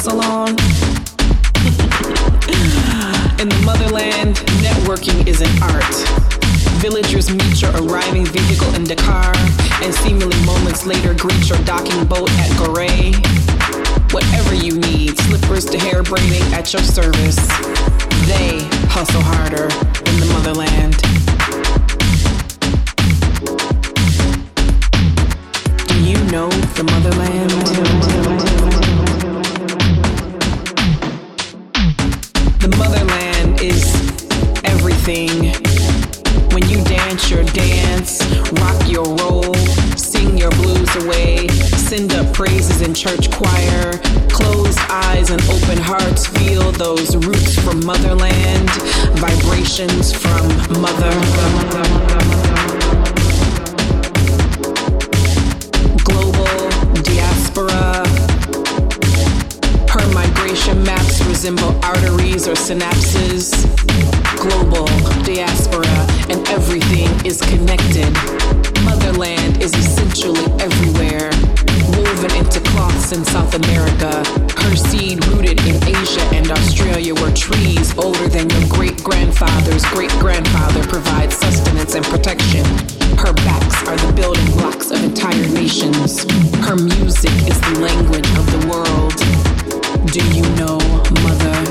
salon. In the motherland, networking is an art. Villagers meet your arriving vehicle in Dakar, and seemingly moments later greet your docking boat at Gorée. Whatever you need, slippers to hair braiding at your service. They hustle harder in the motherland. Do you know the motherland? your role, sing your blues away, send up praises in church choir, close eyes and open hearts, feel those roots from motherland, vibrations from mother. Global diaspora. Her migration maps resemble arteries or synapses global, diaspora, and everything is connected motherland is essentially everywhere. Woven into cloths in South America, her seed rooted in Asia and Australia, where trees older than your great grandfather's great grandfather provide sustenance and protection. Her backs are the building blocks of entire nations. Her music is the language of the world. Do you know Motherland?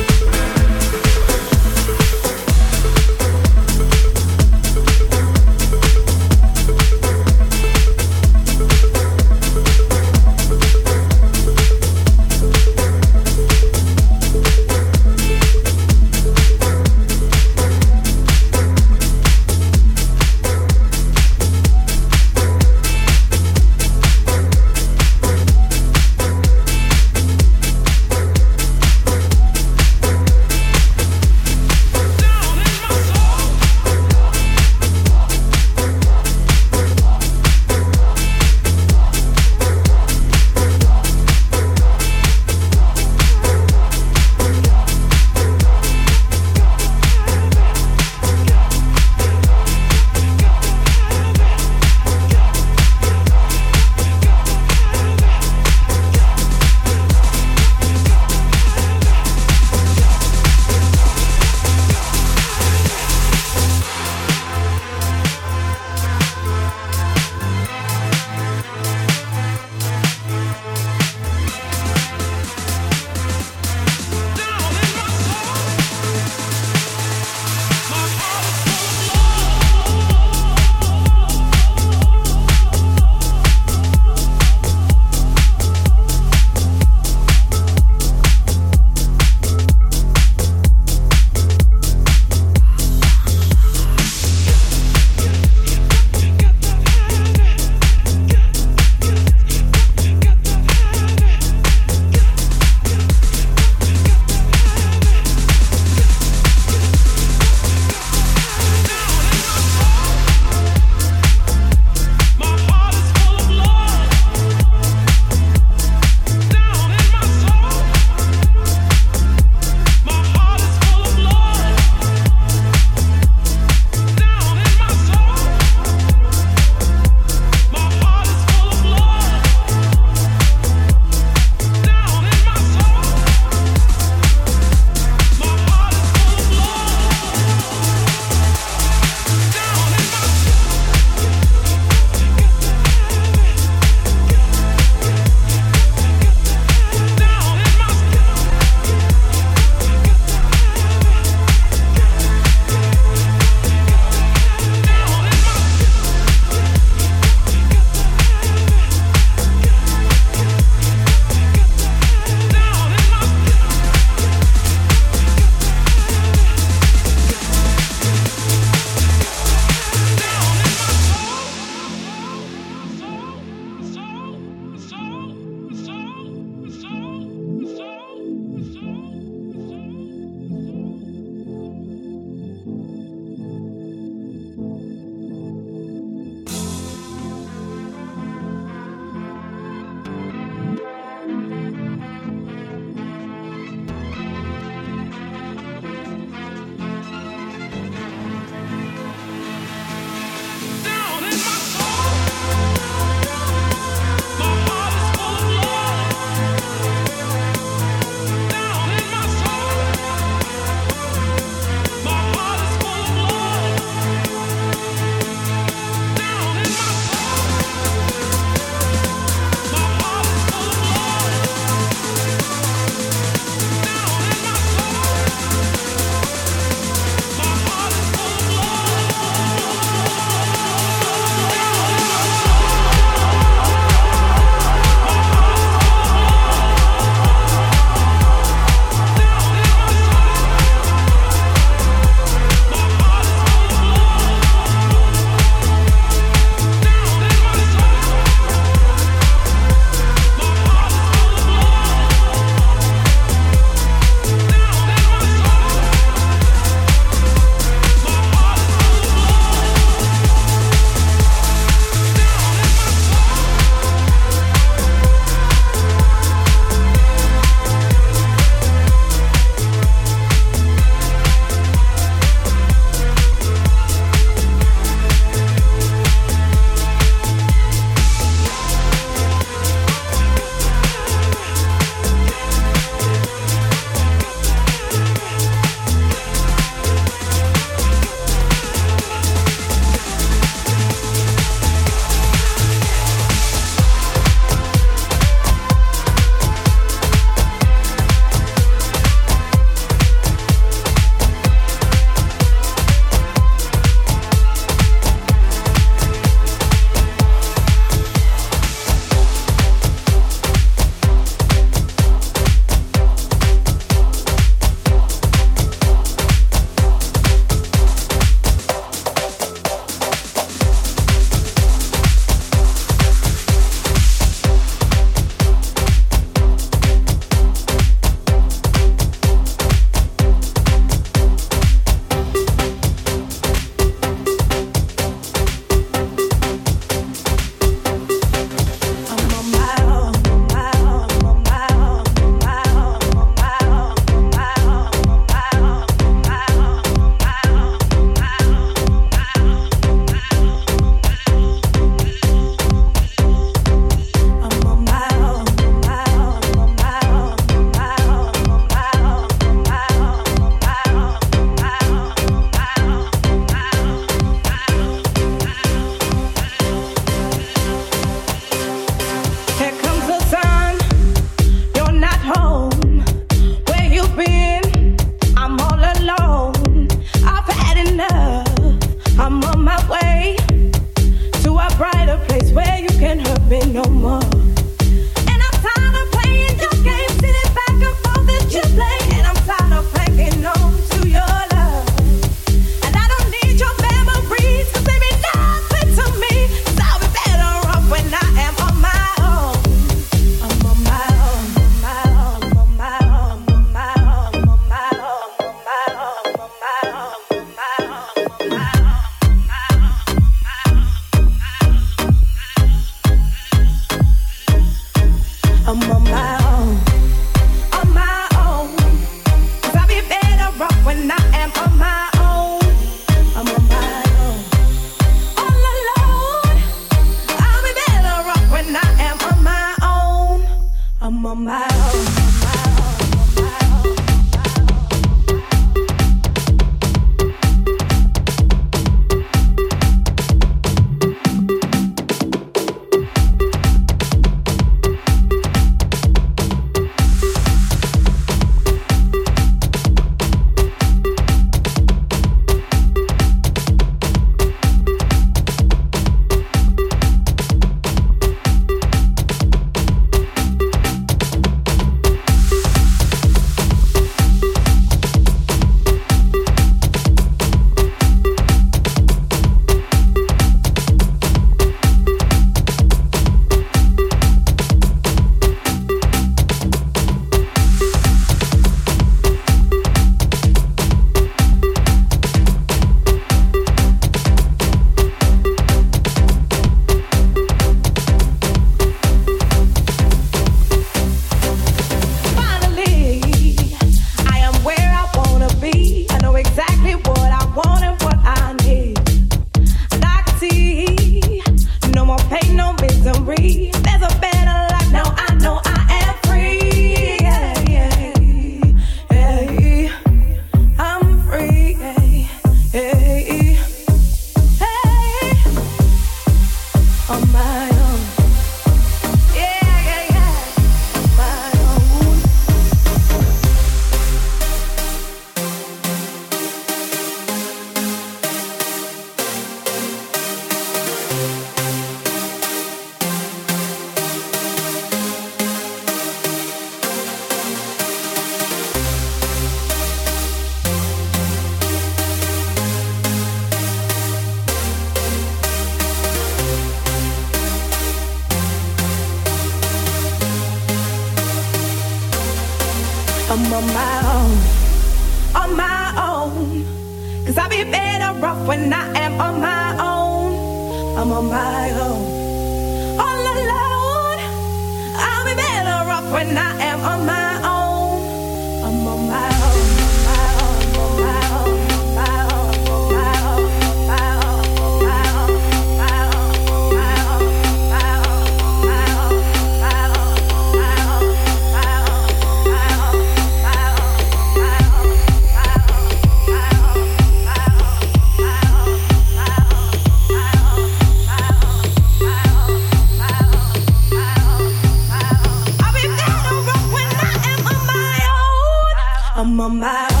I'm on my own.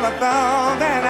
never thought that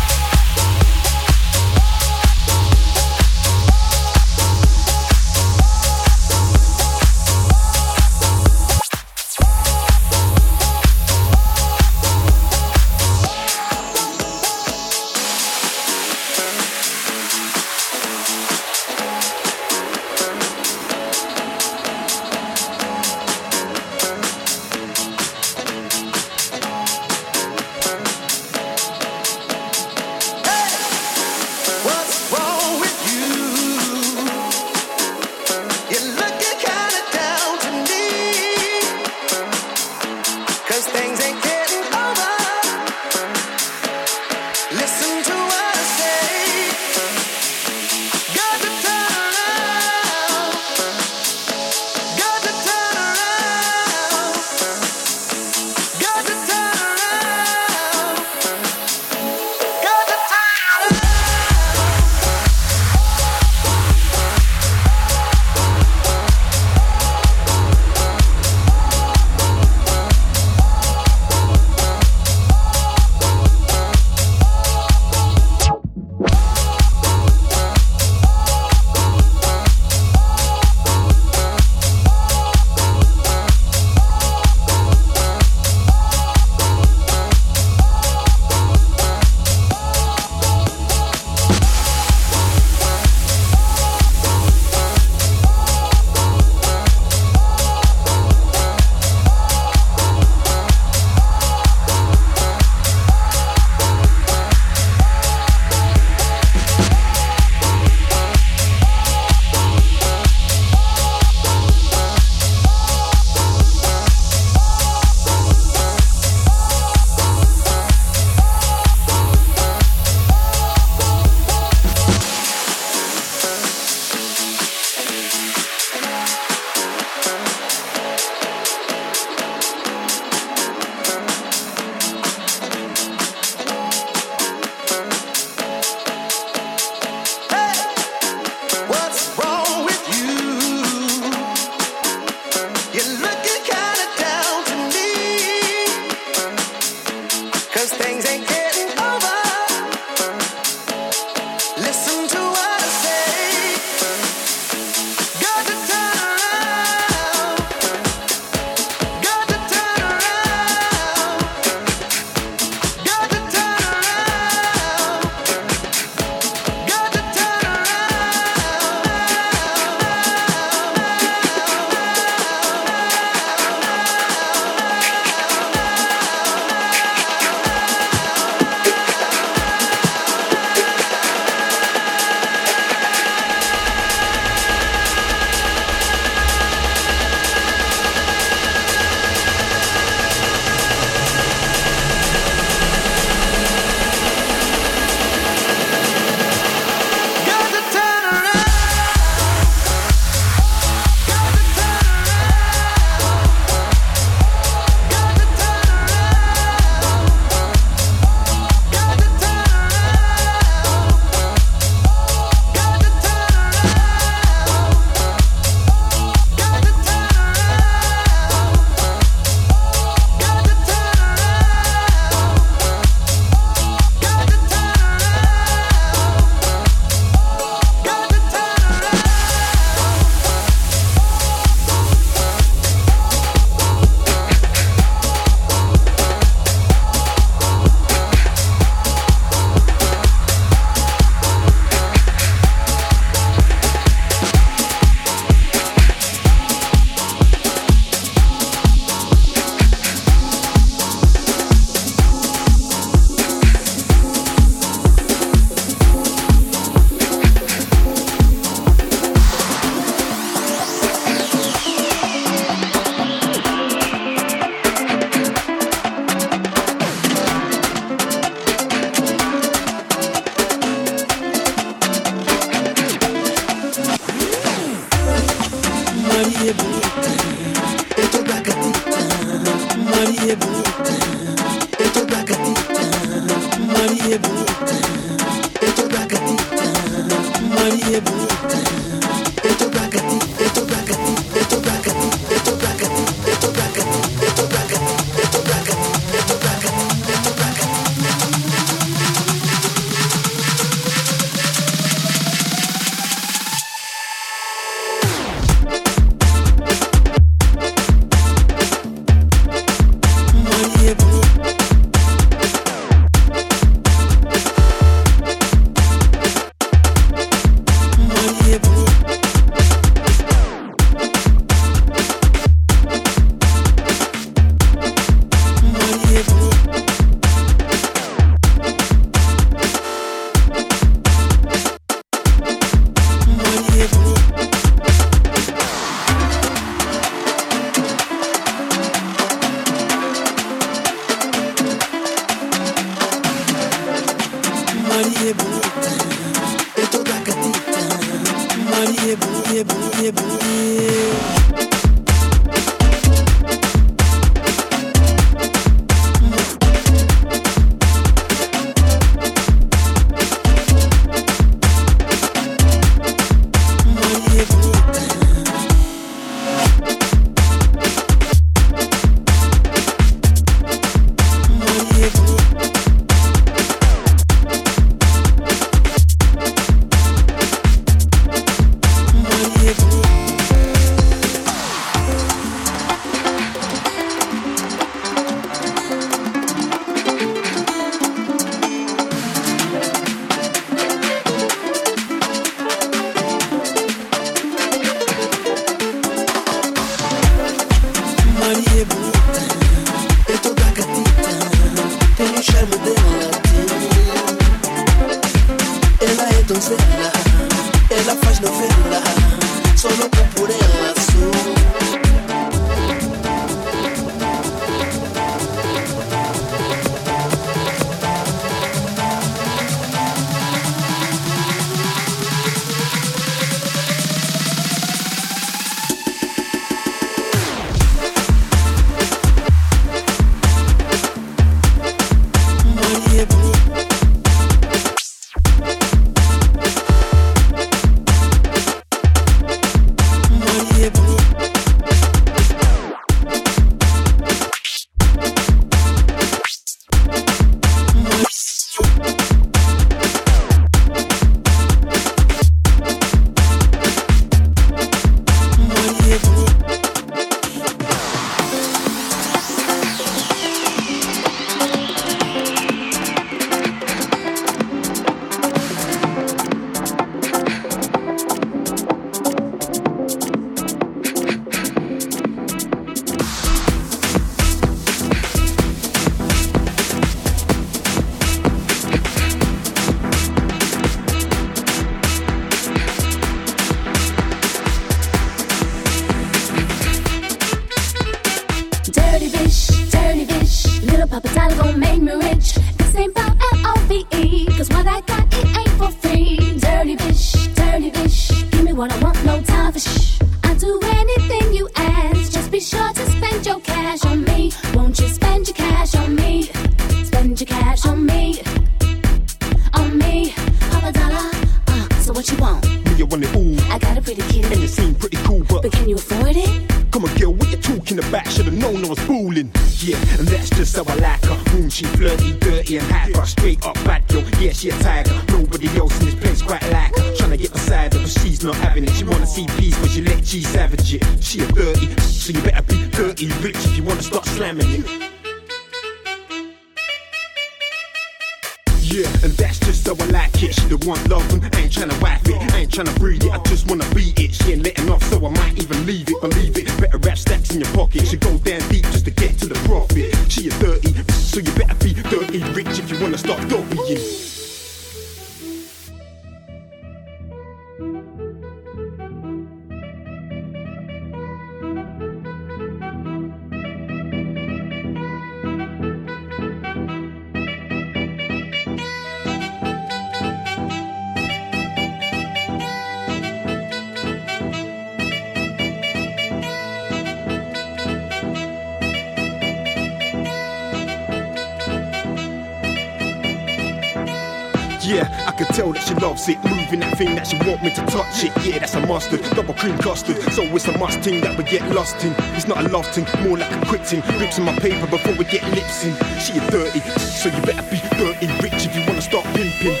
Yeah, I can tell that she loves it. Moving that thing that she want me to touch it. Yeah, that's a mustard, double cream custard. So it's a must thing that we get lost in. It's not a love thing, more like a quick thing. Rips in my paper before we get lips in. She a dirty, so you better be dirty rich if you wanna start pimping.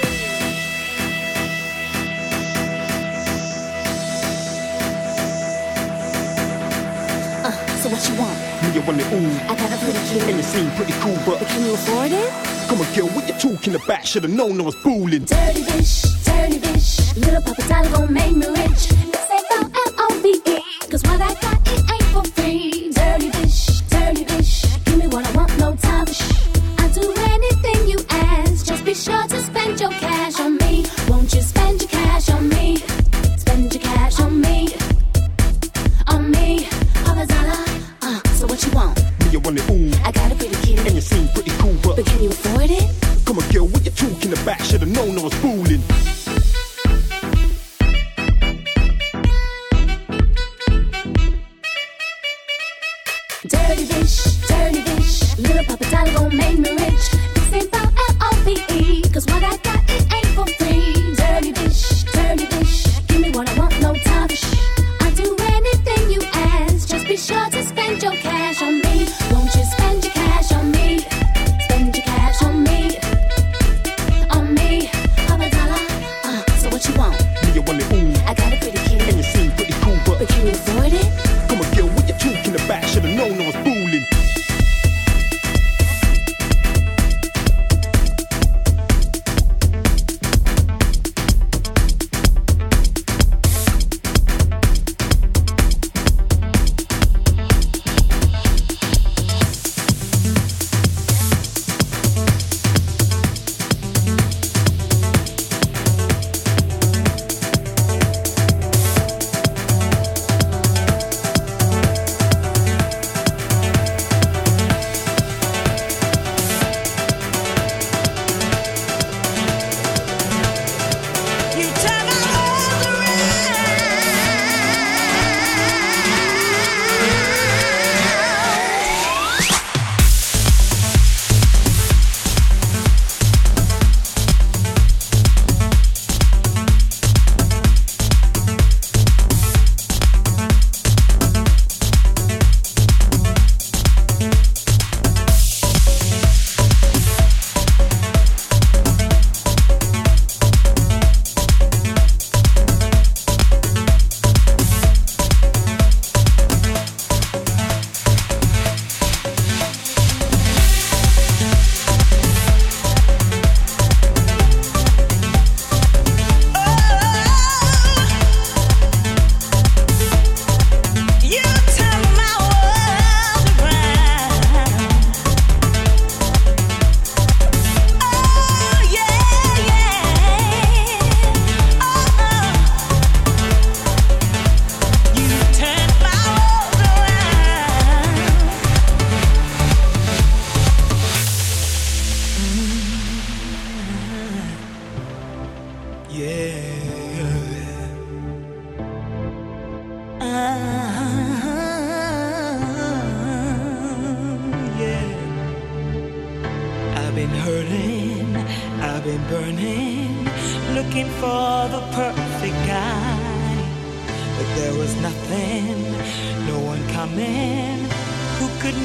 Uh, so what you want? Me, I want it all. I got a pretty And it seem pretty cool, but But can you afford it? Come on, girl, what you talking about? Should've known I was fooling. Dirty bitch, dirty bitch. Little Papa Dollar gon' make me rich.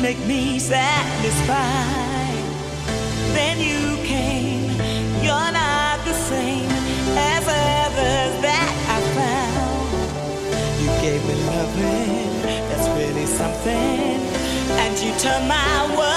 Make me satisfied. Then you came, you're not the same as others that I found. You gave me loving, that's really something, and you turned my world